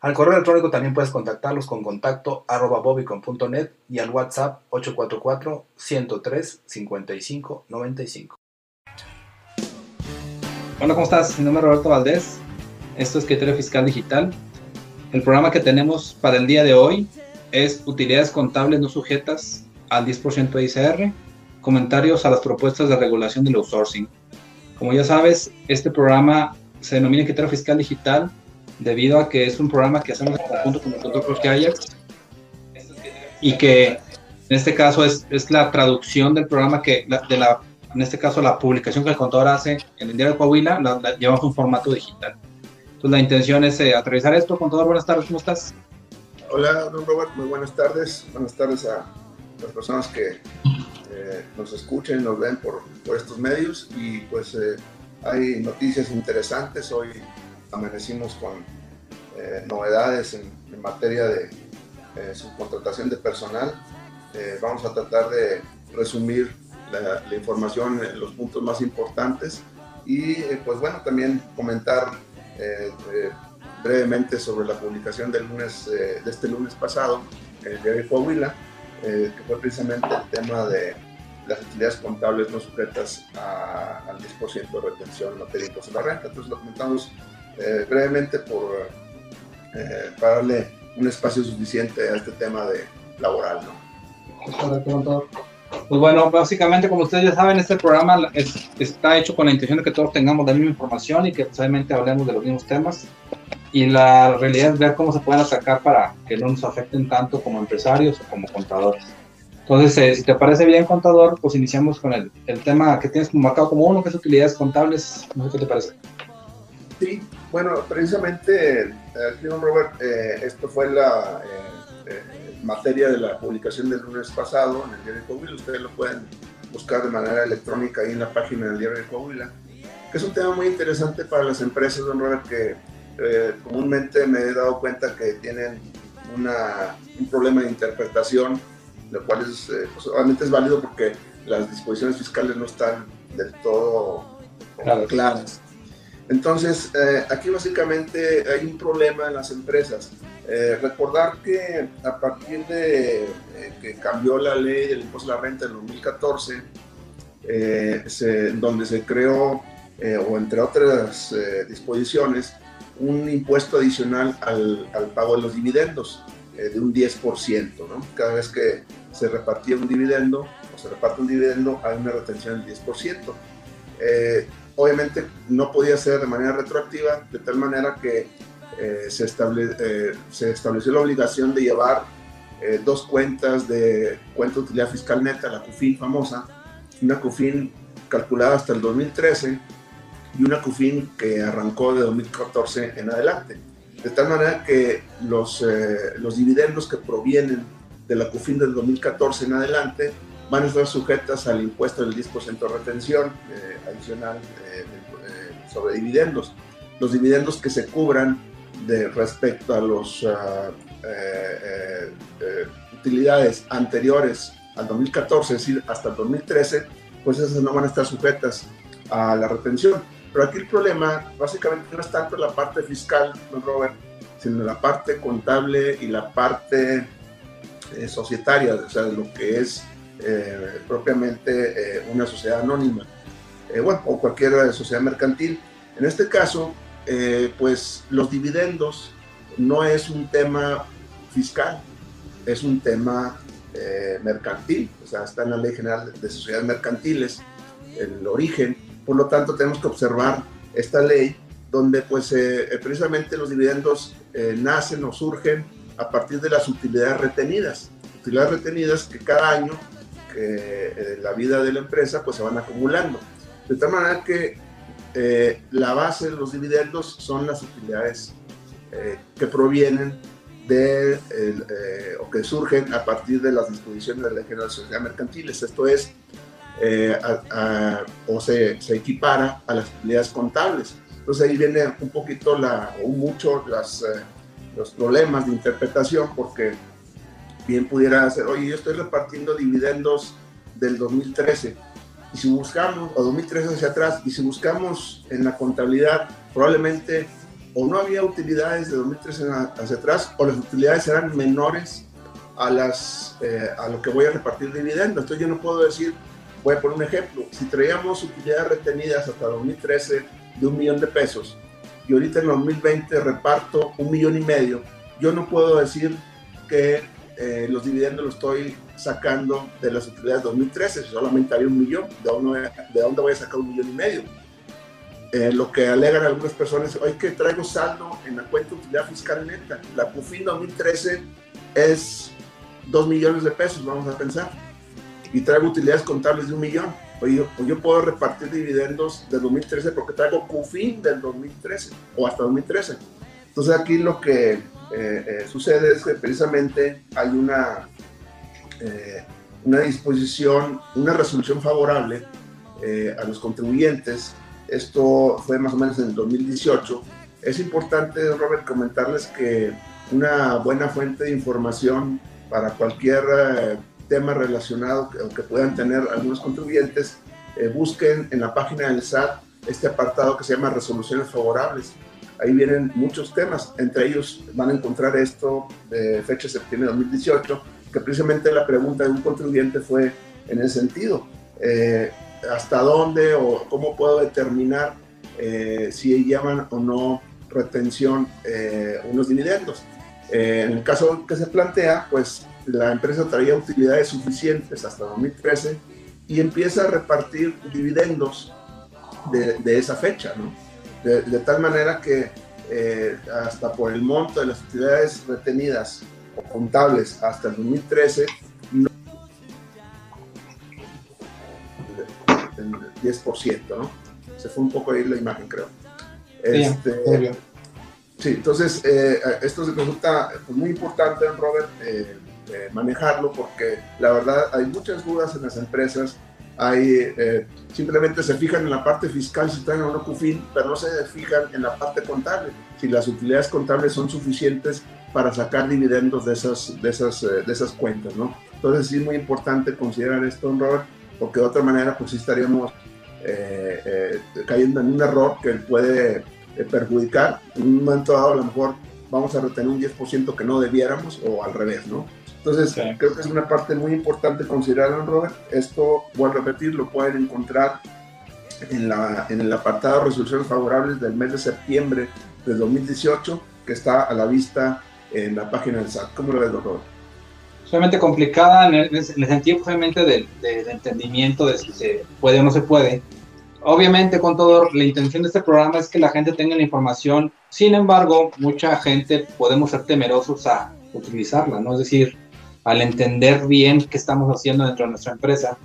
Al correo electrónico también puedes contactarlos con contacto arroba bobicon.net y al WhatsApp 844-103-5595. Hola, ¿cómo estás? Mi nombre es Roberto Valdés. Esto es Criterio Fiscal Digital. El programa que tenemos para el día de hoy es utilidades contables no sujetas al 10% de ICR comentarios a las propuestas de regulación del outsourcing. Como ya sabes, este programa se denomina Criterio Fiscal Digital debido a que es un programa que hacemos en conjunto con el doctor que Ajax y que en este caso es, es la traducción del programa que, de la, en este caso la publicación que el contador hace en el diario de Coahuila, la, llevamos un formato digital. Entonces la intención es eh, atravesar esto. Contador, buenas tardes, ¿cómo estás? Hola, don Robert, muy buenas tardes. Buenas tardes a las personas que eh, nos escuchen, nos ven por, por, estos medios y pues eh, hay noticias interesantes. Hoy amanecimos con eh, novedades en, materia de subcontratación de personal. vamos a tratar de resumir la, la, información en los puntos más importantes y pues bueno, también comentar brevemente sobre la publicación del lunes, de este lunes pasado en el diario Coahuila, que fue precisamente el tema de las utilidades contables no sujetas al 10% de retención en materia de impuestos a la renta. Entonces lo comentamos eh, brevemente por, eh, para darle un espacio suficiente a este tema de laboral. ¿no? Pues bueno, básicamente como ustedes ya saben, este programa está hecho con la intención de que todos tengamos la misma información y que precisamente hablemos de los mismos temas. Y la realidad es ver cómo se pueden atacar para que no nos afecten tanto como empresarios o como contadores. Entonces, eh, si te parece bien, contador, pues iniciamos con el, el tema que tienes marcado como uno, que es utilidades contables. No sé qué te parece. Sí, bueno, precisamente, aquí, don Robert, eh, esto fue la eh, materia de la publicación del lunes pasado en el diario de Coahuila. Ustedes lo pueden buscar de manera electrónica ahí en la página del diario de Coahuila, que es un tema muy interesante para las empresas, don Robert, que comúnmente me he dado cuenta que tienen una, un problema de interpretación lo cual es, eh, pues, obviamente es válido porque las disposiciones fiscales no están del todo claras. Entonces, eh, aquí básicamente hay un problema en las empresas. Eh, recordar que a partir de que cambió la ley del impuesto a la renta en 2014, donde se creó, o entre otras disposiciones, un impuesto adicional al, pago de los dividendos. Eh, de un 10%, ¿no? Cada vez que se repartía un dividendo o se reparte un dividendo hay una retención del 10%. Eh, obviamente no podía ser de manera retroactiva, de tal manera que eh, se, se, estableció la obligación de llevar dos cuentas de cuenta de utilidad fiscal neta, la CUFIN famosa, una CUFIN calculada hasta el 2013 y una CUFIN que arrancó de 2014 en adelante. De tal manera que los, eh, los dividendos que provienen de la CUFIN del 2014 en adelante van a estar sujetas al impuesto del 10% de retención eh, adicional eh, sobre dividendos. Los dividendos que se cubran de respecto a las ah, utilidades anteriores al 2014, es decir, hasta el 2013, pues esas no van a estar sujetas a la retención. Pero aquí el problema básicamente no es tanto la parte fiscal, don Robert, sino la parte contable y la parte eh, societaria, o sea, lo que es eh, propiamente eh, una sociedad anónima, bueno, o cualquier sociedad mercantil. En este caso, pues los dividendos no es un tema fiscal, es un tema mercantil, o sea, está en la Ley General de Sociedades Mercantiles, el origen, por lo tanto, tenemos que observar esta ley donde pues eh, eh, precisamente los dividendos eh, nacen o surgen a partir de las utilidades retenidas. Utilidades retenidas que cada año que la vida de la empresa pues se van acumulando. De tal manera que la base de los dividendos son las utilidades que provienen de, eh, o que surgen a partir de las disposiciones de la General de Mercantiles. Esto es, eh, o se, se, equipara a las utilidades contables. Entonces ahí viene un poquito, la, o mucho las, eh, los problemas de interpretación, porque bien pudiera ser, oye, yo estoy repartiendo dividendos del 2013, y si buscamos, o 2013 hacia atrás, y si buscamos en la contabilidad, probablemente o no había utilidades de 2013 hacia atrás, o las utilidades eran menores a, las, eh, a lo que voy a repartir dividendos. Entonces yo no puedo decir, voy a poner un ejemplo, si traíamos utilidades retenidas hasta 2013 de un millón de pesos, y ahorita en 2020 reparto un millón y medio, yo no puedo decir que eh, los dividendos los estoy sacando de las utilidades de 2013, solamente había un millón, ¿de dónde, de dónde voy a sacar un millón y medio? Eh, lo que alegan algunas personas, hoy que traigo saldo en la cuenta de utilidad fiscal neta, la CUFIN 2013 es 2 millones de pesos, vamos a pensar, y traigo utilidades contables de un millón. Oye, yo, yo puedo repartir dividendos del 2013 porque traigo CUFIN del 2013 o hasta 2013. Entonces aquí lo que eh, eh, sucede es que precisamente hay una, una disposición, una resolución favorable a los contribuyentes esto fue más o menos en el 2018. Es importante, Robert, comentarles que una buena fuente de información para cualquier eh, tema relacionado que, puedan tener algunos contribuyentes, eh, busquen en la página del SAT este apartado que se llama resoluciones favorables. Ahí vienen muchos temas, entre ellos van a encontrar esto de fecha de septiembre de 2018, que precisamente la pregunta de un contribuyente fue en ese sentido. Eh, hasta dónde o cómo puedo determinar eh, si llaman o no retención eh, unos dividendos. En el caso que se plantea, pues la empresa traía utilidades suficientes hasta 2013 y empieza a repartir dividendos de, esa fecha, ¿no? De, de, tal manera que hasta por el monto de las utilidades retenidas o contables hasta el 2013 10%, ¿no? Se fue un poco ahí la imagen, creo. Este, sí, entonces eh, esto se resulta pues, muy importante, Robert, eh, eh, manejarlo porque la verdad hay muchas dudas en las empresas. Hay, simplemente se fijan en la parte fiscal si están en una CUFIN, pero no se fijan en la parte contable, si las utilidades contables son suficientes para sacar dividendos de esas, de esas, de esas cuentas, ¿no? Entonces sí es muy importante considerar esto, Robert, porque de otra manera pues sí estaríamos eh, eh, cayendo en un error que puede eh, perjudicar. En un momento dado a lo mejor vamos a retener un 10% que no debiéramos o al revés, ¿no? Entonces creo que es una parte muy importante considerar, Robert. Esto, voy a repetir, lo pueden encontrar en, la, en el apartado de resoluciones favorables del mes de septiembre de 2018, que está a la vista en la página del SAT. ¿Cómo lo ves, Robert? solamente complicada en el, sentido obviamente del, entendimiento de si se puede o no se puede. Obviamente con todo, la intención de este programa es que la gente tenga la información, sin embargo, mucha gente podemos ser temerosos a utilizarla, ¿no? Es decir, al entender bien qué estamos haciendo dentro de nuestra empresa.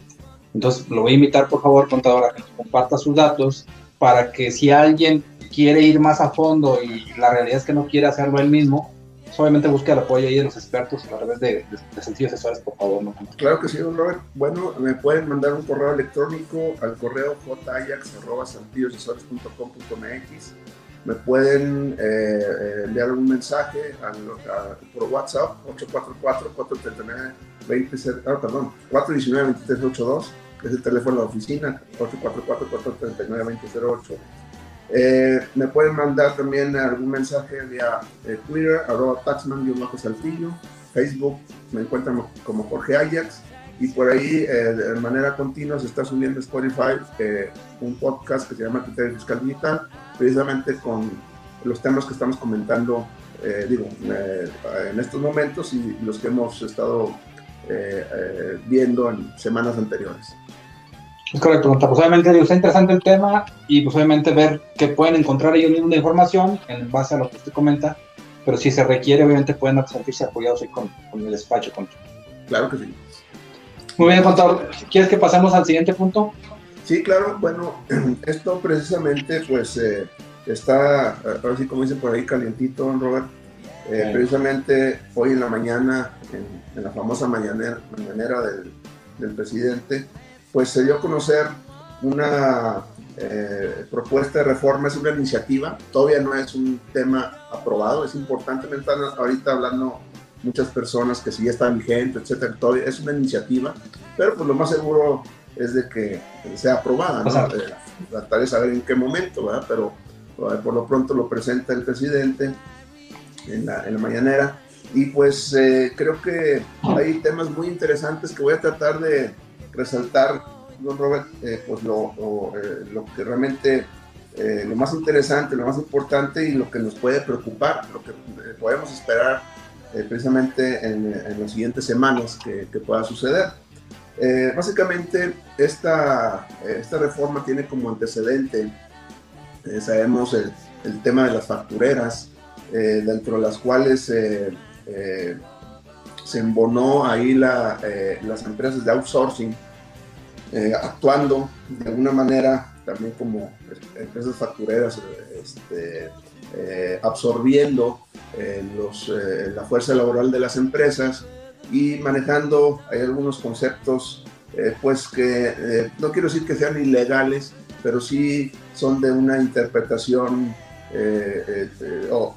Entonces, lo voy a invitar, por favor, contador, a que comparta sus datos para que si alguien quiere ir más a fondo y la realidad es que no quiere hacerlo él mismo, obviamente busque el apoyo ahí de los expertos a través de, de, sencillos asesores, por favor. Claro que sí, don Robert. Bueno, me pueden mandar un correo electrónico al correo jayax.com.mx. Me pueden eh, eh, enviar un mensaje por WhatsApp 844-439-20, ah, perdón, 419-2382, que es el teléfono de la oficina, 844-439-2008 eh, me pueden mandar también algún mensaje vía Twitter, arroba taxman-saltillo, Facebook, me encuentran como Jorge Ajax, y por ahí eh, de manera continua se está subiendo Spotify un podcast que se llama Criterio Fiscal Digital, precisamente con los temas que estamos comentando, digo, en estos momentos y los que hemos estado viendo en semanas anteriores. Es correcto, pues obviamente está interesante el tema y pues obviamente ver qué pueden encontrar ellos mismos de información en base a lo que usted comenta, pero si se requiere obviamente pueden sentirse apoyados con, con el despacho. Con... Claro que sí. Muy bien, contador, ¿quieres que pasemos al siguiente punto? Sí, claro, bueno, esto precisamente pues eh, está, ahora sí como dicen por ahí, calientito, Robert, Eh, precisamente hoy en la mañana, en, la famosa mañanera, mañanera del, del, presidente, pues se dio a conocer una eh, propuesta de reforma, es una iniciativa, todavía no es un tema aprobado, es importante, me están ahorita hablando muchas personas que si ya está vigente, etcétera, todavía es una iniciativa, pero pues lo más seguro es de que sea aprobada, ¿no? Eh, tratar de saber en qué momento, ¿verdad? Pero por lo pronto lo presenta el presidente en la, en la mañanera. Y pues eh, creo que hay temas muy interesantes que voy a tratar de resaltar, don Robert, eh, pues lo, eh, lo, que realmente, lo más interesante, lo más importante y lo que nos puede preocupar, lo que podemos esperar precisamente en, en, las siguientes semanas que, que pueda suceder. básicamente, esta, esta reforma tiene como antecedente, sabemos, el, el tema de las factureras, eh, dentro de las cuales eh, eh, se embonó ahí la, las empresas de outsourcing, actuando de alguna manera también como empresas factureras, este, absorbiendo los, la fuerza laboral de las empresas y manejando hay algunos conceptos pues que no quiero decir que sean ilegales, pero sí son de una interpretación eh, eh, o,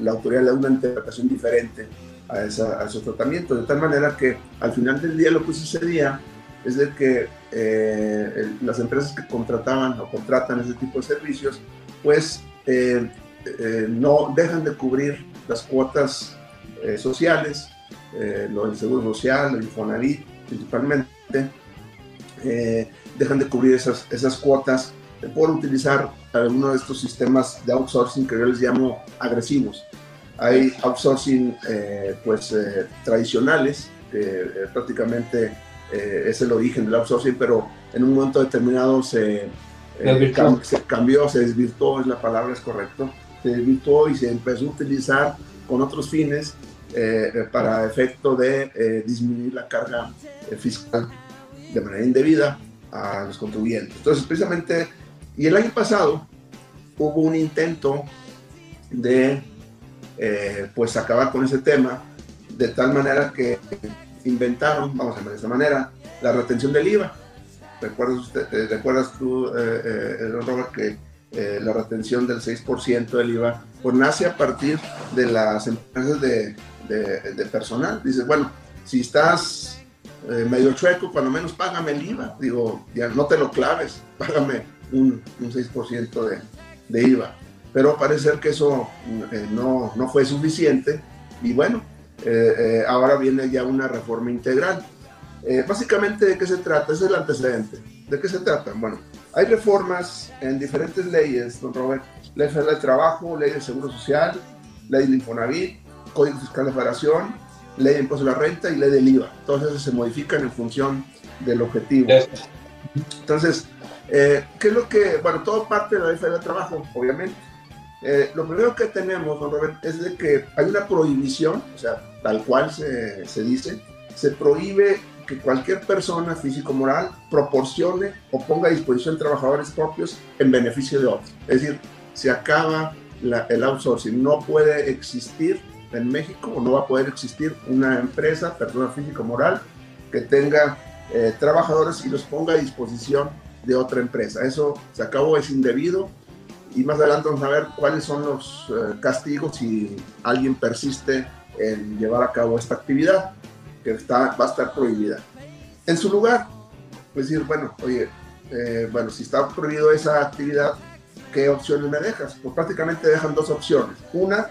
la autoridad le da una interpretación diferente a, esa, a esos tratamientos, de tal manera que al final del día lo que sucedía es de que eh, las empresas que contrataban o contratan ese tipo de servicios, pues no dejan de cubrir las cuotas sociales, lo del Seguro Social, el Infonavit principalmente, dejan de cubrir esas, esas cuotas por utilizar alguno de estos sistemas de outsourcing que yo les llamo agresivos. Hay outsourcing eh, pues, eh, tradicionales, que eh, prácticamente es el origen del outsourcing, pero en un momento determinado se, se cambió, se desvirtuó, es la palabra, es correcto, se desvirtuó y se empezó a utilizar con otros fines para efecto de disminuir la carga fiscal de manera indebida a los contribuyentes. Entonces, precisamente y el año pasado hubo un intento de eh, pues acabar con ese tema de tal manera que inventaron, vamos a ver de esta manera, la retención del IVA. ¿Recuerdas, eh, ¿recuerdas tú, eh, Robert, que la retención del 6% del IVA pues nace a partir de las empresas de, de, personal? Dice, bueno, si estás medio chueco, cuando menos págame el IVA. Digo, ya no te lo claves, págame un, 6% de, de, IVA. Pero parece ser que eso eh, no, no, fue suficiente y bueno, eh, eh, ahora viene ya una reforma integral. básicamente, ¿de qué se trata? Ese es el antecedente. ¿De qué se trata? Bueno, hay reformas en diferentes leyes, don Robert. Ley Federal de Trabajo, Ley de Seguro Social, Ley de Infonavit, Código Fiscal de Federación, Ley de Impuesto a la Renta y Ley del IVA. Todas esas se modifican en función del objetivo. Entonces, eh, ¿Qué es lo que, bueno, todo parte de la ley federal de trabajo, obviamente. Eh, lo primero que tenemos, don Robert, es de que hay una prohibición, o sea, tal cual se, se dice, se prohíbe que cualquier persona físico-moral proporcione o ponga a disposición trabajadores propios en beneficio de otros. Es decir, se acaba la, el outsourcing. No puede existir en México o no va a poder existir una empresa, persona físico-moral, que tenga eh, trabajadores y los ponga a disposición de otra empresa. Eso se acabó, es indebido y más adelante vamos a ver cuáles son los eh, castigos si alguien persiste en llevar a cabo esta actividad que está, va a estar prohibida. En su lugar, pues decir, bueno, oye, eh, bueno, si está prohibido esa actividad, ¿qué opciones me dejas? Pues prácticamente dejan dos opciones. Una,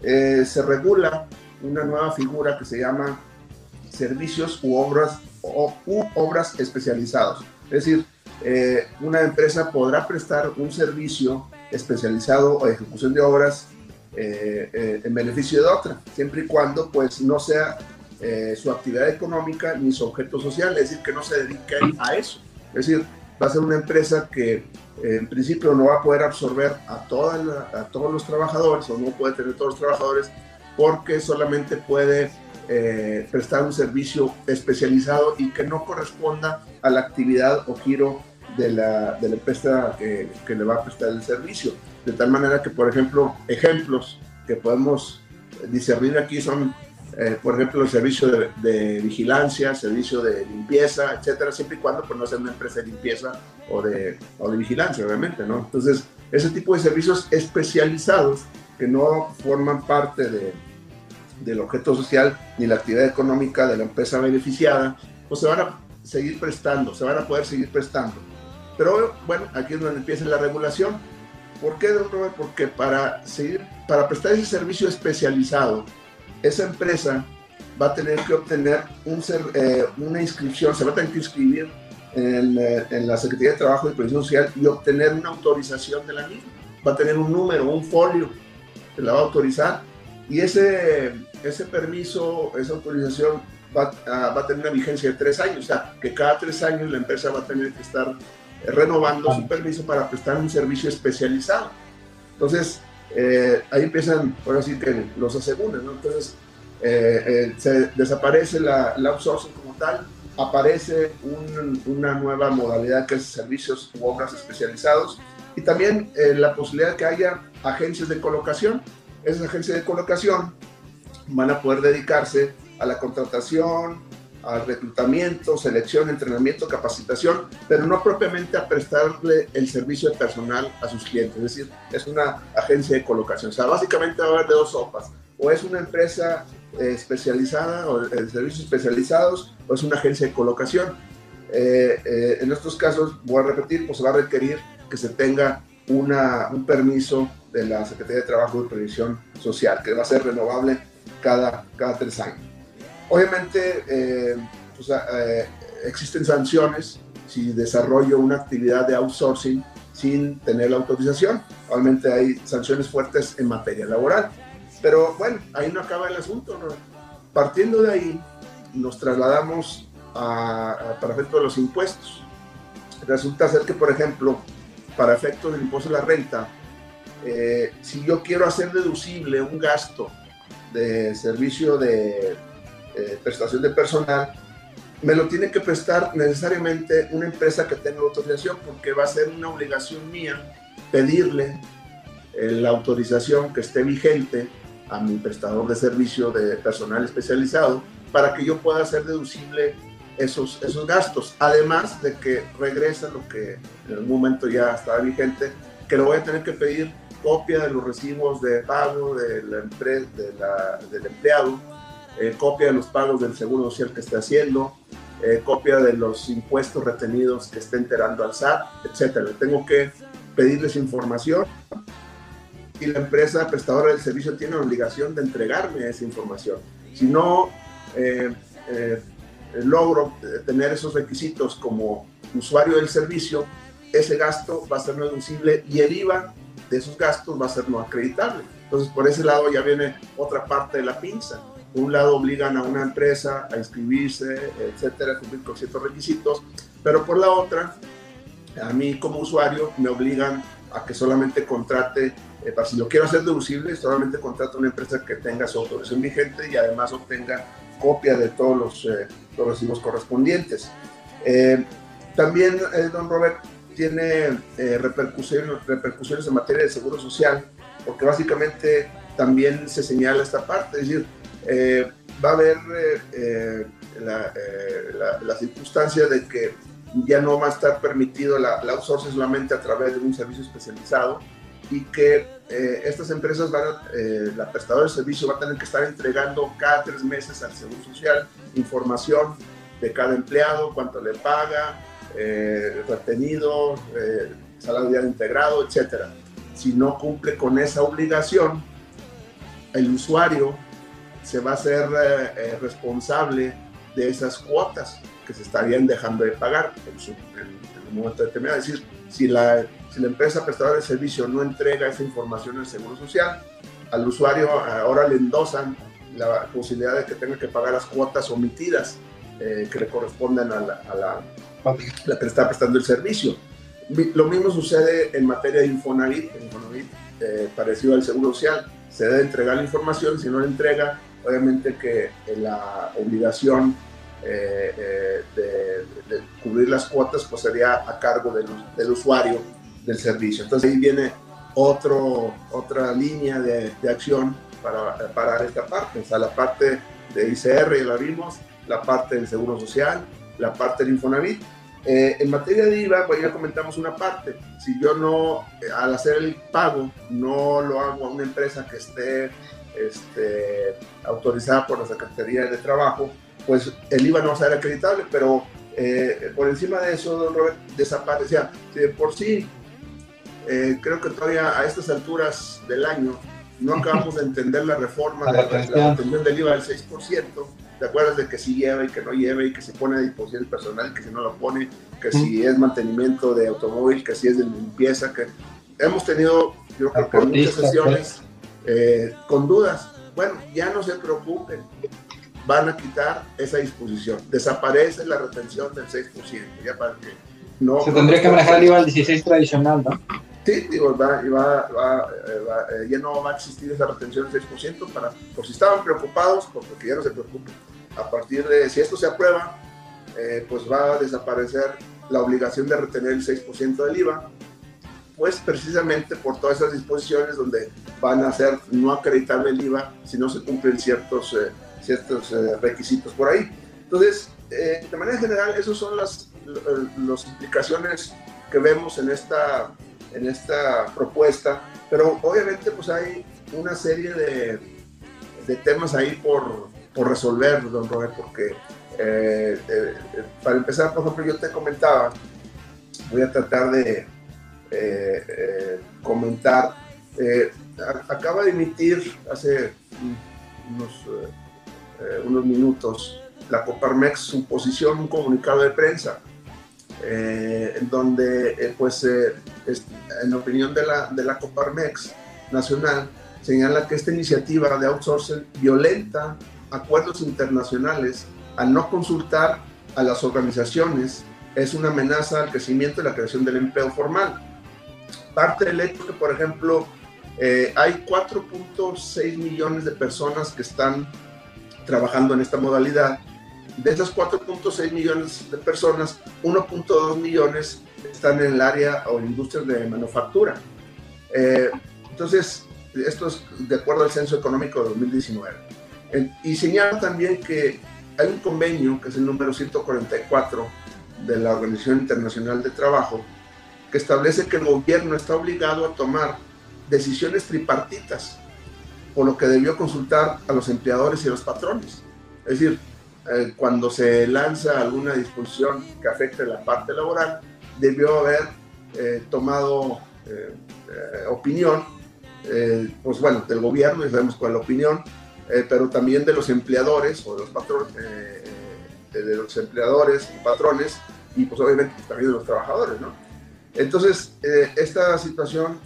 eh, se regula una nueva figura que se llama servicios u obras, o, u obras especializados. Es decir, eh, una empresa podrá prestar un servicio especializado o ejecución de obras eh, en beneficio de otra, siempre y cuando pues no sea su actividad económica ni su objeto social, es decir, que no se dedique a eso. Es decir, va a ser una empresa que en principio no va a poder absorber a, a todos los trabajadores o no puede tener todos los trabajadores porque solamente puede prestar un servicio especializado y que no corresponda a la actividad o giro de la, de la empresa que, que, le va a prestar el servicio. De tal manera que, por ejemplo, ejemplos que podemos discernir aquí son, eh, por ejemplo, el servicio de, vigilancia, servicio de limpieza, etcétera, siempre y cuando pues, no sea una empresa de limpieza o de, o de vigilancia, obviamente, ¿no? Entonces, ese tipo de servicios especializados que no forman parte de, del objeto social ni la actividad económica de la empresa beneficiada, pues se van a seguir prestando, se van a poder seguir prestando. Pero bueno, aquí es donde empieza la regulación. ¿Por qué, don Robert? Porque para, seguir, para prestar ese servicio especializado, esa empresa va a tener que obtener un, eh, una inscripción, se va a tener que inscribir en, eh, en, la Secretaría de Trabajo y Previsión Social y obtener una autorización de la misma. Va a tener un número, un folio que la va a autorizar y ese, ese permiso, esa autorización va, a, va a tener una vigencia de tres años, o sea, que cada tres años la empresa va a tener que estar renovando su permiso para prestar un servicio especializado. Entonces, eh, ahí empiezan, por decir que los aseguran, ¿no? Entonces, eh, eh, se desaparece la, la, outsourcing como tal, aparece un, una nueva modalidad que es servicios u obras especializados y también la posibilidad que haya agencias de colocación. Esas agencias de colocación van a poder dedicarse a la contratación, al reclutamiento, selección, entrenamiento, capacitación, pero no propiamente a prestarle el servicio de personal a sus clientes. Es decir, es una agencia de colocación. O sea, básicamente va a haber de dos sopas. O es una empresa eh, especializada o de servicios especializados o es una agencia de colocación. Eh, eh, en estos casos, voy a repetir, pues se va a requerir que se tenga un permiso de la Secretaría de Trabajo y Previsión Social, que va a ser renovable cada, cada tres años. Obviamente, eh, eh, existen sanciones si desarrollo una actividad de outsourcing sin tener la autorización. Obviamente hay sanciones fuertes en materia laboral. Pero bueno, ahí no acaba el asunto. Partiendo de ahí, nos trasladamos a, para efectos de los impuestos. Resulta ser que, por ejemplo, para efectos del impuesto de la renta, eh, si yo quiero hacer deducible un gasto de servicio de eh, prestación de personal, me lo tiene que prestar necesariamente una empresa que tenga autorización porque va a ser una obligación mía pedirle eh, la autorización que esté vigente a mi prestador de servicio de personal especializado para que yo pueda hacer deducible esos, esos gastos. Además de que regresa lo que en el momento ya estaba vigente, que lo voy a tener que pedir copia de los recibos de pago de la, del empleado, eh, copia de los pagos del seguro social que esté haciendo, eh, copia de los impuestos retenidos que esté enterando al SAT, etcétera. Tengo que pedirles información y la empresa prestadora del servicio tiene la obligación de entregarme esa información. Si no eh, logro tener esos requisitos como usuario del servicio, ese gasto va a ser no deducible y el IVA de esos gastos va a ser no acreditable. Entonces, por ese lado ya viene otra parte de la pinza. Por un lado, obligan a una empresa a inscribirse, etcétera, cumplir con ciertos requisitos, pero por la otra, a mí como usuario me obligan a que solamente contrate, eh, para si lo quiero hacer deducible, solamente contrate una empresa que tenga su autorización vigente y además obtenga copia de todos los, eh, los recibos correspondientes. Eh, también, don Robert, tiene repercusiones, repercusiones en materia de seguro social, porque básicamente también se señala esta parte, es decir, eh, va a haber eh, eh, la, circunstancia de que ya no va a estar permitido la, la outsourcing solamente a través de un servicio especializado y que estas empresas van a, la prestadora de servicio va a tener que estar entregando cada tres meses al Seguro Social información de cada empleado, cuánto le paga, retenido, salario integrado, etcétera. Si no cumple con esa obligación, el usuario se va a ser eh, eh, responsable de esas cuotas que se estarían dejando de pagar en, un momento determinado. Es decir, si la, si la empresa prestadora de servicio no entrega esa información al Seguro Social, al usuario ahora le endosan la posibilidad de que tenga que pagar las cuotas omitidas eh, que le corresponden a la, a la, que está prestando el servicio. Lo mismo sucede en materia de Infonavit, Infonavit parecido al Seguro Social. Se debe entregar la información, si no la entrega, obviamente que la obligación eh, eh, de, cubrir las cuotas pues sería a cargo del, del, usuario del servicio. Entonces ahí viene otro, otra línea de, de, acción para parar esta parte, o sea, la parte de ICR, ya la vimos, la parte del Seguro Social, la parte del Infonavit. Eh, en materia de IVA, pues ya comentamos una parte. Si yo no, eh, al hacer el pago, no lo hago a una empresa que esté este, autorizada por la Secretaría de Trabajo, pues el IVA no va a ser acreditable, pero eh, por encima de eso, don Robert, desaparecía. De por sí, creo que todavía a estas alturas del año no acabamos de entender la reforma de la retención. del IVA del 6%, ¿Te acuerdas de que sí lleva y que no lleva y que se pone a disposición el personal que si no lo pone, que si es mantenimiento de automóvil, que si es de limpieza, que hemos tenido, yo creo que muchas sesiones eh, con dudas. Bueno, ya no se preocupen, van a quitar esa disposición. Desaparece la retención del 6%, ya para que no... Se tendría que manejar el IVA al 16 tradicional, ¿no? Sí, digo, va, va, va, eh, ya no va a existir esa retención del 6% para, por si estaban preocupados, porque ya no se preocupen. A partir de, si esto se aprueba, eh, pues va a desaparecer la obligación de retener el 6% del IVA, pues precisamente por todas esas disposiciones donde van a ser no acreditable el IVA si no se cumplen ciertos, eh, ciertos requisitos por ahí. Entonces, de manera general, esas son las, las implicaciones que vemos en esta en esta propuesta, pero obviamente pues hay una serie de, de temas ahí por, por, resolver, don Robert, porque eh, eh, para empezar, por ejemplo, yo te comentaba, voy a tratar de eh, comentar, acaba de emitir hace unos, unos minutos la Coparmex su posición, un comunicado de prensa, en donde pues en opinión de la, de la Coparmex Nacional, señala que esta iniciativa de outsourcing violenta acuerdos internacionales al no consultar a las organizaciones, es una amenaza al crecimiento y la creación del empleo formal. Parte del hecho que, por ejemplo, eh, hay 4.6 millones de personas que están trabajando en esta modalidad. De esas 4.6 millones de personas, 1.2 millones están en el área o industrias de manufactura. Eh, entonces, esto es de acuerdo al Censo Económico de 2019. y señala también que hay un convenio, que es el número 144 de la Organización Internacional de Trabajo, que establece que el gobierno está obligado a tomar decisiones tripartitas, por lo que debió consultar a los empleadores y los patrones. Es decir, eh, cuando se lanza alguna disposición que afecte la parte laboral, debió haber eh, tomado eh, eh, opinión, pues bueno, del gobierno, y sabemos cuál es la opinión, pero también de los empleadores o de los patrones, de los empleadores y patrones, y pues obviamente también de los trabajadores, ¿no? Entonces, esta situación,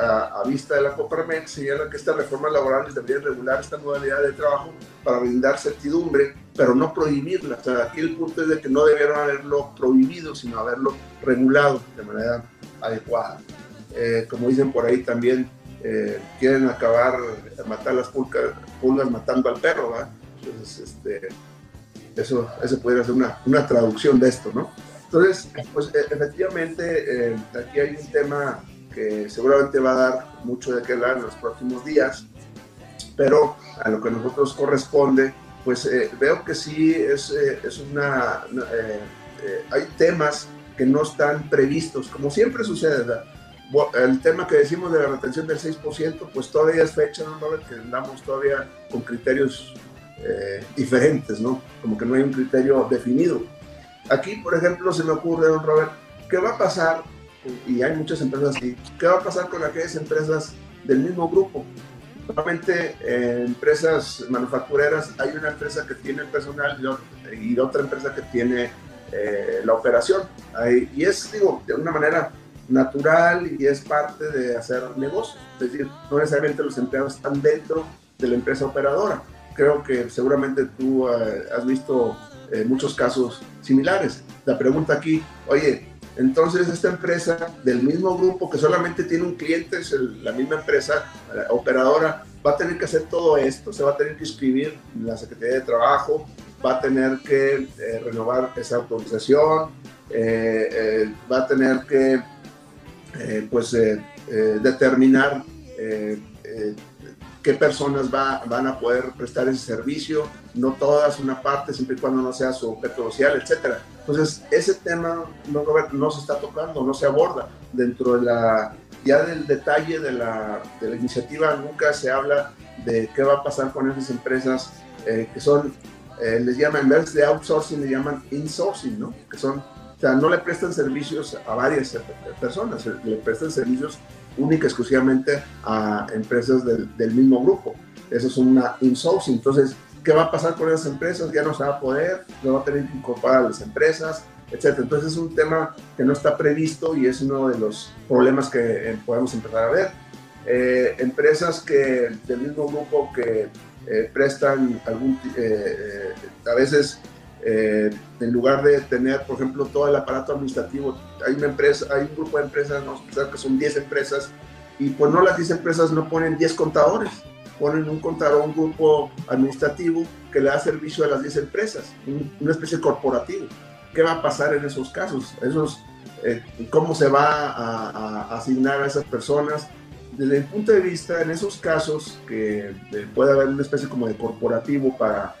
a, vista de la Coparmex, señala que estas reformas laborales deberían regular esta modalidad de trabajo para brindar certidumbre pero no prohibirla. O sea, aquí el punto es de que no debieron haberlo prohibido, sino haberlo regulado de manera adecuada. Eh, como dicen por ahí también, eh, quieren acabar, matar las pulgas, pulgas matando al perro, ¿verdad? Entonces, este, eso, eso podría ser una, una traducción de esto, ¿no? Entonces, pues e, efectivamente, eh, aquí hay un tema que seguramente va a dar mucho de qué hablar en los próximos días, pero a lo que nosotros corresponde pues eh, veo que sí es, eh, es una... Eh, hay temas que no están previstos, como siempre sucede. El tema que decimos de la retención del 6%, pues todavía es fecha, ¿no? Que andamos todavía con criterios diferentes, ¿no? Como que no hay un criterio definido. Aquí, por ejemplo, se me ocurre, don Robert, ¿qué va a pasar? Y hay muchas empresas así. ¿Qué va a pasar con aquellas empresas del mismo grupo? Normalmente en empresas manufactureras hay una empresa que tiene el personal y otra empresa que tiene eh, la operación. y es, digo, de una manera natural y es parte de hacer negocios. Es decir, no necesariamente los empleados están dentro de la empresa operadora. Creo que seguramente tú eh, has visto eh, muchos casos similares. La pregunta aquí, oye, entonces, esta empresa del mismo grupo que solamente tiene un cliente, es la misma empresa operadora, va a tener que hacer todo esto, se va a tener que inscribir en la Secretaría de Trabajo, va a tener que eh, renovar esa autorización, eh, eh, va a tener que pues, determinar qué personas va, van a poder prestar ese servicio, no todas, una parte, siempre y cuando no sea su objeto social, etcétera. Entonces, ese tema no, no se está tocando, no se aborda dentro de la, ya del detalle de la, de la iniciativa, nunca se habla de qué va a pasar con esas empresas eh, que son, eh, les llaman, en vez de outsourcing, le llaman insourcing, ¿no? Que son, o sea, no le prestan servicios a varias personas, le prestan servicios única exclusivamente a empresas del, del, mismo grupo. Eso es una insourcing. Entonces, ¿qué va a pasar con esas empresas? Ya no se va a poder, no va a tener que incorporar a las empresas, etc. Entonces, es un tema que no está previsto y es uno de los problemas que eh, podemos empezar a ver. Eh, empresas que del mismo grupo que eh, prestan algún, a veces en lugar de tener, por ejemplo, todo el aparato administrativo, hay una empresa, hay un grupo de empresas, a pensar que son 10 empresas, y pues no las 10 empresas no ponen 10 contadores, ponen un contador, un grupo administrativo que le da servicio a las 10 empresas, una especie corporativo. ¿Qué va a pasar en esos casos? Esos, eh, ¿Cómo se va a, asignar a esas personas? Desde el punto de vista, en esos casos que eh, puede haber una especie como de corporativo para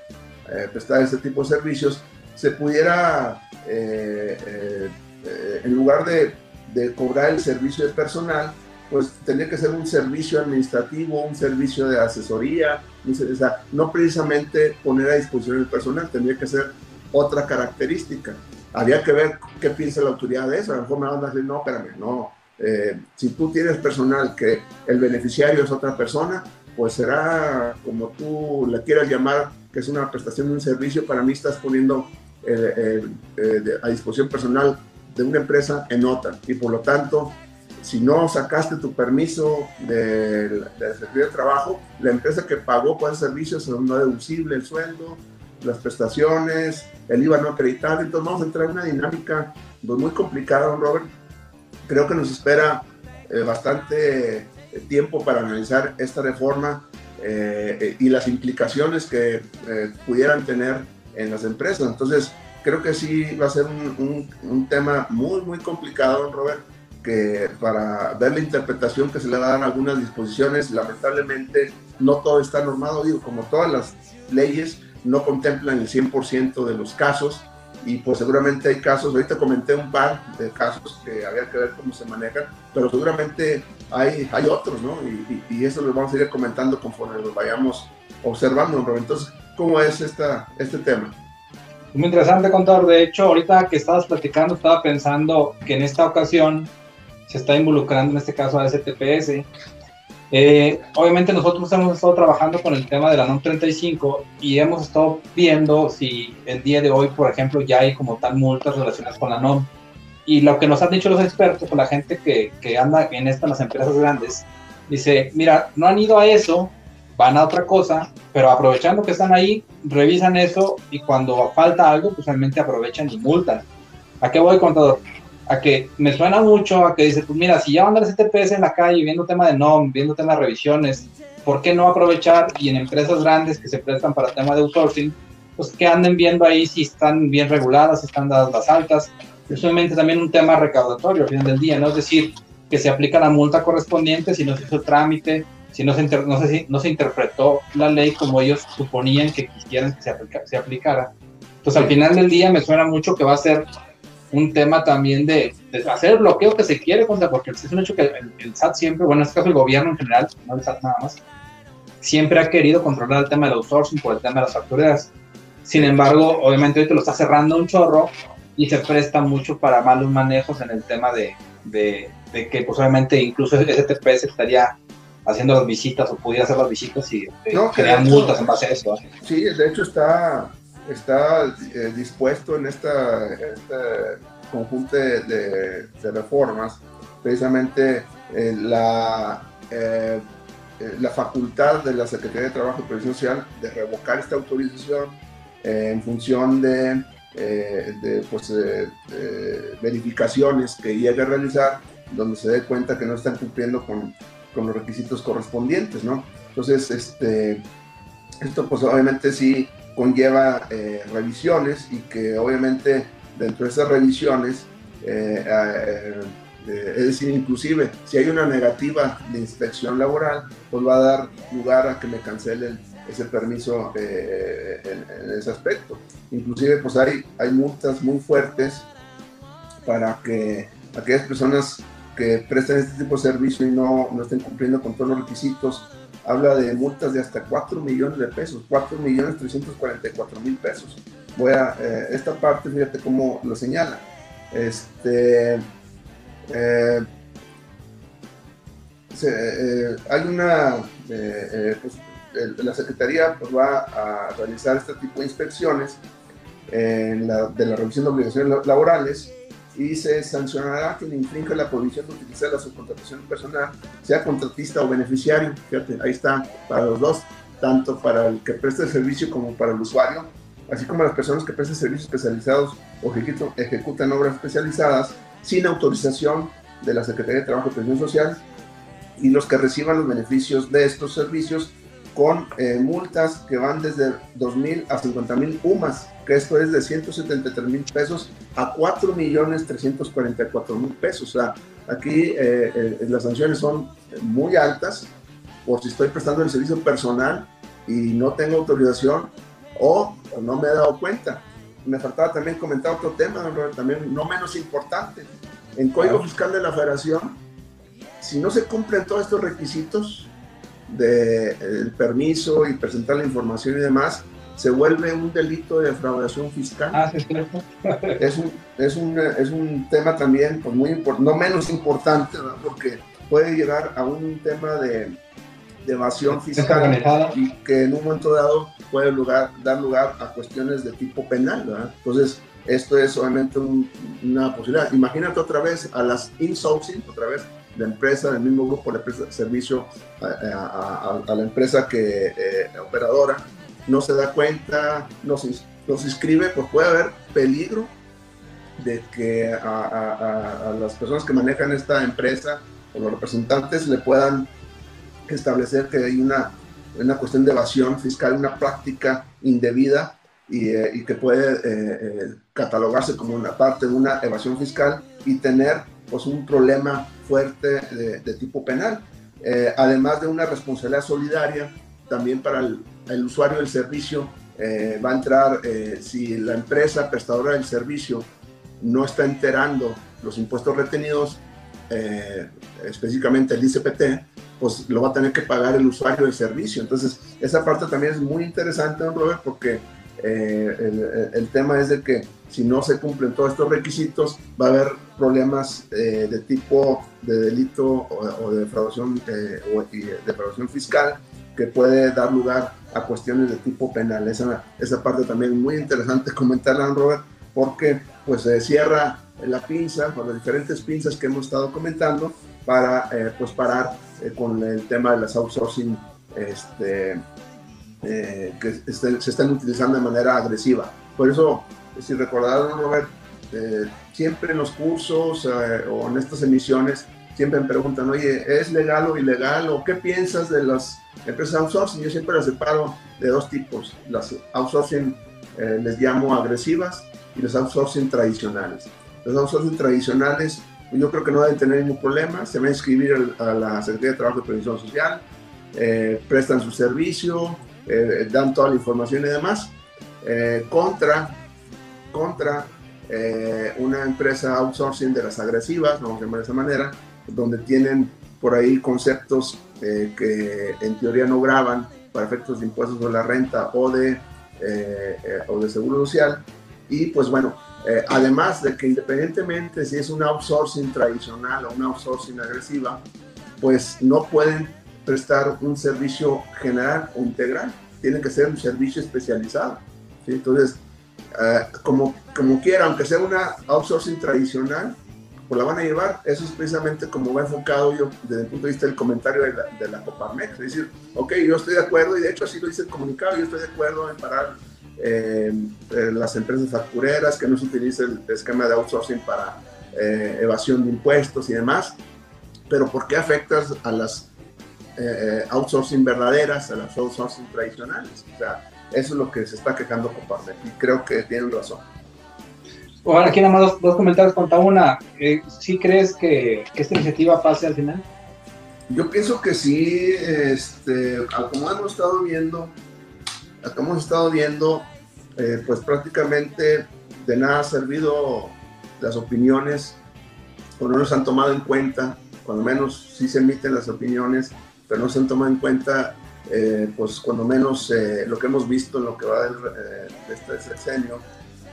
eh, prestar este tipo de servicios, se pudiera, eh, eh, eh, en lugar de, de, cobrar el servicio de personal, pues tendría que ser un servicio administrativo, un servicio de asesoría, o sea, no precisamente poner a disposición el personal, tendría que ser otra característica. Habría que ver qué piensa la autoridad de eso. A lo mejor me van a decir, no, espérame, no. si tú tienes personal que el beneficiario es otra persona, pues será como tú le quieras llamar, que es una prestación de un servicio, para mí estás poniendo eh, eh, a disposición personal de una empresa en otra. Y por lo tanto, si no sacaste tu permiso de, de, de trabajo, la empresa que pagó por el servicio se no deducible el sueldo, las prestaciones, el IVA no acreditado. Entonces vamos a entrar en una dinámica pues, muy complicada, don Robert. Creo que nos espera eh, bastante tiempo para analizar esta reforma y las implicaciones que pudieran tener en las empresas. Entonces, creo que sí va a ser un, un, tema muy, muy complicado, Robert, que para ver la interpretación que se le dar a algunas disposiciones, lamentablemente no todo está normado, digo, como todas las leyes, no contemplan el 100% de los casos y pues seguramente hay casos, ahorita comenté un par de casos que había que ver cómo se manejan, pero seguramente hay, hay otros, ¿no? Y, y, eso lo vamos a ir comentando conforme los vayamos observando, Robert. Entonces, ¿Cómo es esta, este tema? Muy interesante, contador. De hecho, ahorita que estabas platicando, estaba pensando que en esta ocasión se está involucrando, en este caso, a STPS. Eh, obviamente nosotros hemos estado trabajando con el tema de la NOM 35 y hemos estado viendo si el día de hoy, por ejemplo, ya hay como tal multas relacionadas con la NOM. Y lo que nos han dicho los expertos, con la gente que, que anda en estas las empresas grandes, dice, mira, no han ido a eso van a otra cosa, pero aprovechando que están ahí, revisan eso y cuando falta algo, pues realmente aprovechan y multan. ¿A qué voy, contador? A que me suena mucho a que dice, pues mira, si ya van a dar TPS en la calle viendo tema de NOM, viendo tema de revisiones, ¿por qué no aprovechar y en empresas grandes que se prestan para tema de outsourcing, pues que anden viendo ahí si están bien reguladas, si están dadas las altas? Es obviamente también un tema recaudatorio al final del día, ¿no? Es decir, que se aplica la multa correspondiente si no se hizo el trámite, si no se, no, sé si, no se interpretó la ley como ellos suponían que quisieran que se, se aplicara. Entonces, al final del día me suena mucho que va a ser un tema también de, hacer el bloqueo que se quiere contra, porque es un hecho que el, SAT siempre, bueno, en este caso el gobierno en general, no el SAT nada más, siempre ha querido controlar el tema del outsourcing por el tema de las facturas. Sin embargo, obviamente hoy te lo está cerrando un chorro y se presta mucho para malos manejos en el tema de, de, de que pues obviamente incluso ese TPS estaría haciendo las visitas o pudiera hacer las visitas y eh, crear multas en base a eso. Sí, de hecho está, está eh, dispuesto en esta, este conjunto de, reformas precisamente eh, la, la facultad de la Secretaría de Trabajo y Previsión Social de revocar esta autorización en función de, de pues, verificaciones que llegue a realizar donde se dé cuenta que no están cumpliendo con con los requisitos correspondientes, ¿no? Entonces, este, esto pues obviamente sí conlleva eh, revisiones y que obviamente dentro de esas revisiones eh, eh, es decir, inclusive si hay una negativa de inspección laboral, pues va a dar lugar a que me cancelen ese permiso eh, en, ese aspecto. Inclusive pues hay, hay multas muy fuertes para que aquellas personas que prestan este tipo de servicio y no, no estén cumpliendo con todos los requisitos, habla de multas de hasta 4 millones de pesos, 4 millones 344 mil pesos. Voy a, eh, esta parte, fíjate cómo lo señala. Este, eh, eh, hay una, pues, la Secretaría pues, va a realizar este tipo de inspecciones de la revisión de obligaciones laborales y se sancionará quien infrinja la prohibición de utilizar la subcontratación personal, sea contratista o beneficiario. Fíjate, ahí está para los dos, tanto para el que presta el servicio como para el usuario, así como las personas que prestan servicios especializados o ejecutan obras especializadas sin autorización de la Secretaría de Trabajo y Previsión Social y los que reciban los beneficios de estos servicios con eh, multas que van desde 2.000 a 50.000 UMAS, que esto es de 173 mil pesos a 4 millones 344 mil pesos. O sea, aquí eh, eh, las sanciones son muy altas por si estoy prestando el servicio personal y no tengo autorización o, no me he dado cuenta. Me faltaba también comentar otro tema, también no menos importante. En Código Fiscal de la Federación, si no se cumplen todos estos requisitos, del permiso y presentar la información y demás, se vuelve un delito de defraudación fiscal. Ah, sí, es, un, es, un, es un tema también pues, muy no menos importante, porque puede llegar a un tema de, de evasión fiscal y que en un momento dado puede lugar, dar lugar a cuestiones de tipo penal. ¿verdad? Entonces, esto es obviamente una posibilidad. Imagínate otra vez a las insourcing, otra vez la empresa, del mismo grupo le presta servicio a, la empresa que eh, operadora, no se da cuenta, no se, inscribe, pues puede haber peligro de que a, las personas que manejan esta empresa o los representantes le puedan establecer que hay una, una cuestión de evasión fiscal, una práctica indebida y, eh, que puede eh, catalogarse como una parte de una evasión fiscal y tener pues un problema fuerte de, tipo penal, eh, además de una responsabilidad solidaria también para el, usuario del servicio. Eh, va a entrar, eh, si la empresa prestadora del servicio no está enterando los impuestos retenidos, específicamente el ICPT, pues lo va a tener que pagar el usuario del servicio. Entonces, esa parte también es muy interesante, Robert, porque el, el, tema es de que si no se cumplen todos estos requisitos, va a haber problemas eh, de tipo de delito o, de defraudación, eh, o, defraudación fiscal que puede dar lugar a cuestiones de tipo penal. Esa, esa parte también muy interesante comentarla, Robert, porque pues se cierra la pinza con las diferentes pinzas que hemos estado comentando para eh, pues parar con el tema de las outsourcing este, que este, se están utilizando de manera agresiva. Por eso si recordaron, Robert, eh, siempre en los cursos eh, o en estas emisiones, siempre me preguntan, oye, ¿es legal o ilegal? ¿O qué piensas de las empresas outsourcing? Yo siempre las separo de dos tipos. Las outsourcing eh, les llamo agresivas y las outsourcing tradicionales. Las outsourcing tradicionales, yo creo que no deben tener ningún problema. Se van a inscribir a la Secretaría de Trabajo y Previsión Social, prestan su servicio, dan toda la información y demás. contra contra eh, una empresa outsourcing de las agresivas, vamos a llamar de esa manera, donde tienen por ahí conceptos eh, que en teoría no graban para efectos de impuestos de la renta o de, eh, o de seguro social. Y pues bueno, además de que independientemente si es un outsourcing tradicional o una outsourcing agresiva, pues no pueden prestar un servicio general o integral, tiene que ser un servicio especializado. Entonces, eh, como, como quiera, aunque sea una outsourcing tradicional, pues la van a llevar. Eso es precisamente como va enfocado yo desde el punto de vista del comentario de la, de la Coparmex. Es decir, ok, yo estoy de acuerdo, y de hecho así lo dice el comunicado, yo estoy de acuerdo en parar eh, eh, las empresas factureras, que no se utilice el esquema de outsourcing para evasión de impuestos y demás. Pero ¿por qué afectas a las outsourcing verdaderas, a las outsourcing tradicionales? O sea, eso es lo que se está quejando Coparmex y creo que tienen razón. Bueno, aquí nada más dos, comentarios contra una. Eh, ¿Sí crees que, que, esta iniciativa pase al final? Yo pienso que sí, este, como hemos estado viendo, como hemos estado viendo, eh, pues prácticamente de nada ha servido las opiniones, o no nos han tomado en cuenta, cuando menos sí se emiten las opiniones, pero no se han tomado en cuenta, eh, pues cuando menos eh, lo que hemos visto en lo que va del, de este sexenio,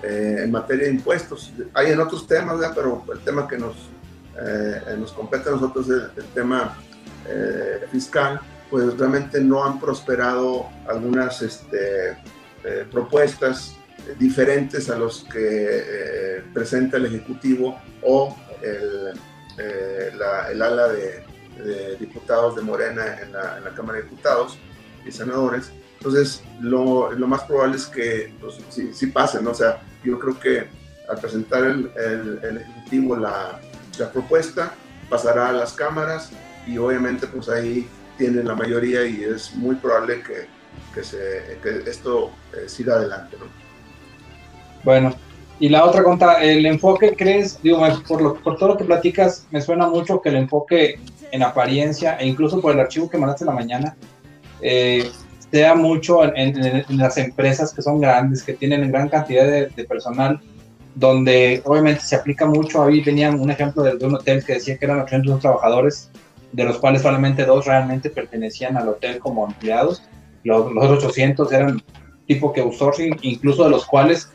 en materia de impuestos. Hay en otros temas, pero el tema que nos, nos compete a nosotros es el tema fiscal, pues realmente no han prosperado algunas este, eh, propuestas diferentes a los que eh, presenta el Ejecutivo o el, eh, el ala de, diputados de Morena en la, Cámara de Diputados y senadores. Entonces, lo, lo más probable es que pues, sí, sí pase, ¿no? O sea, yo creo que al presentar el, el Ejecutivo la, la propuesta, pasará a las cámaras y obviamente pues ahí tiene la mayoría y es muy probable que, que, se, que esto eh, siga adelante. ¿no? Bueno, y la otra contra, el enfoque, ¿crees? Digo, por, lo, por todo lo que platicas, me suena mucho que el enfoque en apariencia e incluso por el archivo que mandaste en la mañana, eh, sea mucho en, en, las empresas que son grandes, que tienen gran cantidad de, personal, donde obviamente se aplica mucho. Ahí tenían un ejemplo de, de un hotel que decía que eran 800 trabajadores de los cuales solamente dos realmente pertenecían al hotel como empleados. Los, los otros 800 eran tipo que outsourcing, incluso de los cuales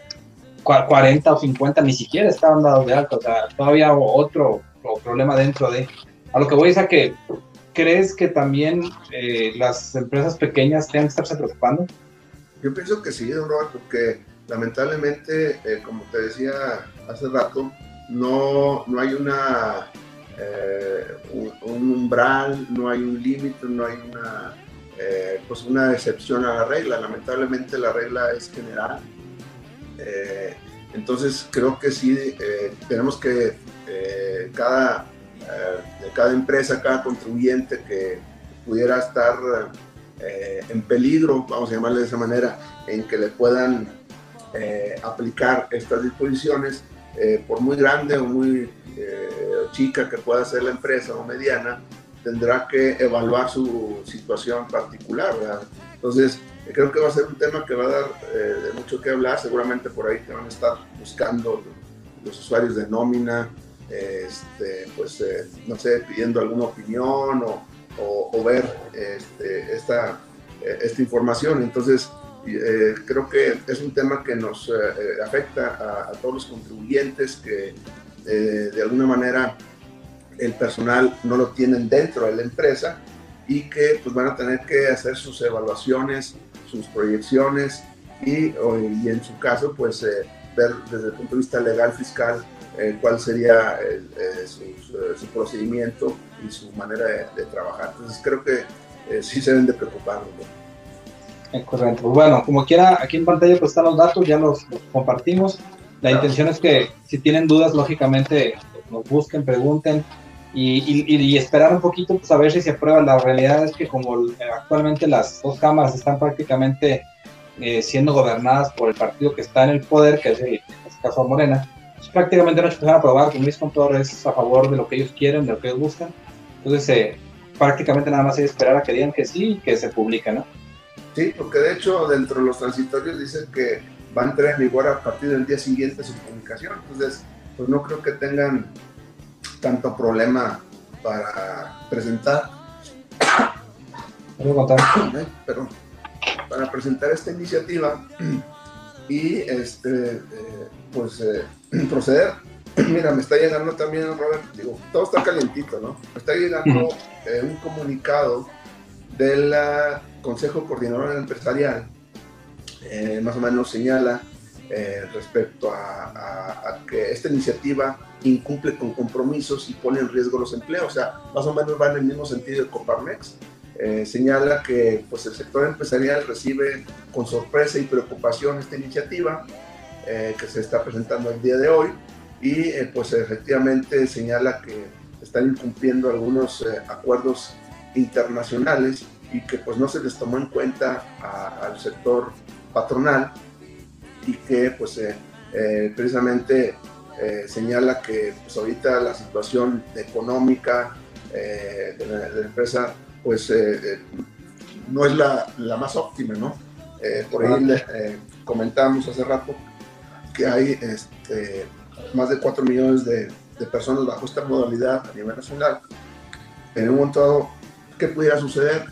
40 o 50 ni siquiera estaban dados de alta. O sea, todavía otro problema dentro de... A lo que voy es a que, ¿crees que también eh, las empresas pequeñas tengan que estarse preocupando? Yo pienso que sí, don Robert, porque lamentablemente, eh, como te decía hace rato, no, no hay una eh, un, umbral, no hay un límite, no hay una, pues una excepción a la regla. Lamentablemente la regla es general. Entonces creo que sí, tenemos que cada, cada empresa, cada contribuyente que pudiera estar en peligro, vamos a llamarle de esa manera, en que le puedan aplicar estas disposiciones, por muy grande o muy chica que pueda ser la empresa o mediana, tendrá que evaluar su situación particular. Entonces, creo que va a ser un tema que va a dar eh, de mucho que hablar. Seguramente por ahí te van a estar buscando los usuarios de nómina, este, pues, eh, no sé, pidiendo alguna opinión o, o, ver este, esta, eh, esta información. Entonces, creo que es un tema que nos afecta a, todos los contribuyentes que de alguna manera el personal no lo tienen dentro de la empresa y que pues van a tener que hacer sus evaluaciones, sus proyecciones y, y en su caso pues eh, ver desde el punto de vista legal fiscal eh, cuál sería eh, su, procedimiento y su manera de, trabajar. Entonces creo que sí se deben de preocupar. Correcto. Bueno, como quiera, aquí en pantalla pues están los datos, ya los, compartimos. La intención es que si tienen dudas, lógicamente nos busquen, pregunten y, esperar un poquito pues, a ver si se aprueba. La realidad es que como actualmente las dos cámaras están prácticamente eh, siendo gobernadas por el partido que está en el poder, que es el, en este caso Morena, pues, prácticamente no se a aprobar, como Luis Contador es a favor de lo que ellos quieren, de lo que ellos buscan. Entonces, eh, prácticamente nada más hay que esperar a que digan que sí y que se publique, ¿no? Sí, porque de hecho dentro de los transitorios dicen que va a entrar en vigor a partir del día siguiente su publicación. Entonces, pues no creo que tengan tanto problema para presentar. Perdón, para presentar esta iniciativa y este, eh, pues eh, proceder. Mira, me está llegando también, Robert, digo, todo está calientito, ¿no? Me está llegando eh, un comunicado del Consejo Coordinador Empresarial, más o menos señala respecto a, que esta iniciativa incumple con compromisos y pone en riesgo los empleos. O sea, más o menos va en el mismo sentido de Coparmex. Eh, señala que pues, el sector empresarial recibe con sorpresa y preocupación esta iniciativa eh, que se está presentando el día de hoy y eh, pues efectivamente señala que están incumpliendo algunos acuerdos internacionales y que pues no se les tomó en cuenta al sector patronal y que pues precisamente señala que pues, ahorita la situación económica de la, empresa pues no es la, la, más óptima, ¿no? por ahí le, comentábamos hace rato que hay este, más de 4 millones de, de, personas bajo esta modalidad a nivel nacional. En un momento dado, ¿qué pudiera suceder?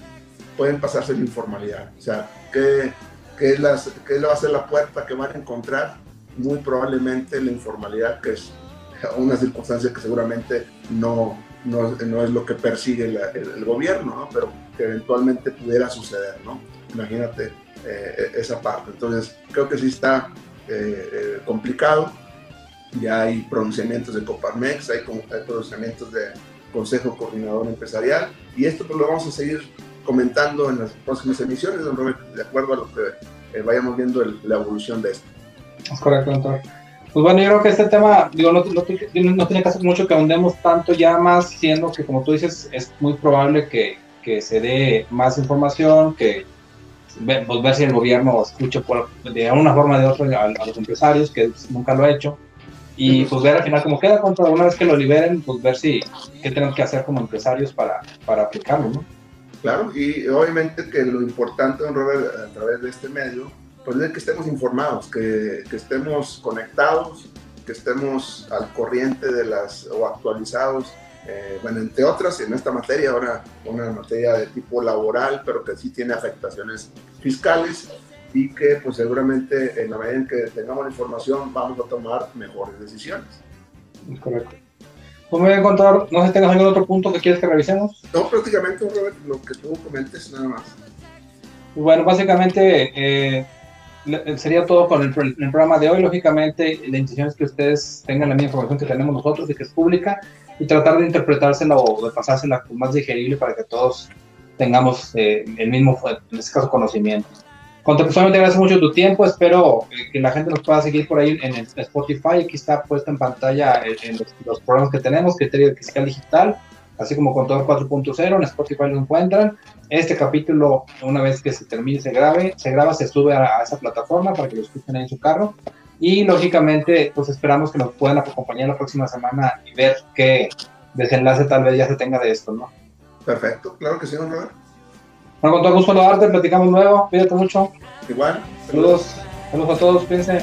Pueden pasarse en informalidad. O sea, ¿qué, qué, es las, ¿qué va a ser la puerta que van a encontrar? Muy probablemente la informalidad, que es una circunstancia que seguramente no, no, es lo que persigue el, gobierno, ¿no? pero que eventualmente pudiera suceder. ¿no? Imagínate eh, esa parte. Entonces, creo que sí está eh, eh, complicado. Ya hay pronunciamientos de Coparmex, hay, pronunciamientos de Consejo Coordinador Empresarial y esto pues lo vamos a seguir comentando en las próximas emisiones, don Robert, de acuerdo a lo que vayamos viendo la evolución de esto. Es correcto, doctor. Pues bueno, yo creo que este tema, digo, no, no, no tiene que hacer mucho que ahondemos tanto ya más, siendo que como tú dices, es muy probable que, que se dé más información, que ver, pues, ver si el gobierno escucha por, de alguna forma o de otra a, los empresarios, que nunca lo ha hecho, y pues ver al final cómo queda, contra una vez que lo liberen, pues ver si qué tenemos que hacer como empresarios para, para aplicarlo, ¿no? Claro, y obviamente que lo importante, don Robert, a través de este medio, pues es que estemos informados, que, que estemos conectados, que estemos al corriente de las, o actualizados eh, bueno, entre otras, en esta materia, ahora una materia de tipo laboral, pero que sí tiene afectaciones fiscales y que pues seguramente en la medida en que tengamos la información vamos a tomar mejores decisiones. Correcto. ¿Cómo voy a encontrar? No sé si tengas algún otro punto que quieres que revisemos. No, prácticamente, Robert, lo que tú comentes nada más. Bueno, básicamente eh, sería todo con el, el, programa de hoy. Lógicamente, la intención es que ustedes tengan la misma información que tenemos nosotros y que es pública y tratar de interpretársela o de pasársela más digerible para que todos tengamos eh, el mismo, en este caso, conocimiento. Personalmente, gracias mucho tu tiempo. Espero eh, que la gente nos pueda seguir por ahí en Spotify. Aquí está puesta en pantalla eh, en, los, programas que tenemos, Criterio Fiscal Digital, así como Contador 4.0. En Spotify lo encuentran. Este capítulo, una vez que se termine, se grabe, se graba, se sube a, a esa plataforma para que lo escuchen ahí en su carro. Y lógicamente, pues esperamos que nos puedan acompañar la próxima semana y ver qué desenlace tal vez ya se tenga de esto, ¿no? Perfecto, claro que sí, don Robert. Bueno, con todo gusto saludarte, platicamos nuevo, cuídate mucho. Igual. Saludos, saludos a todos, piensen.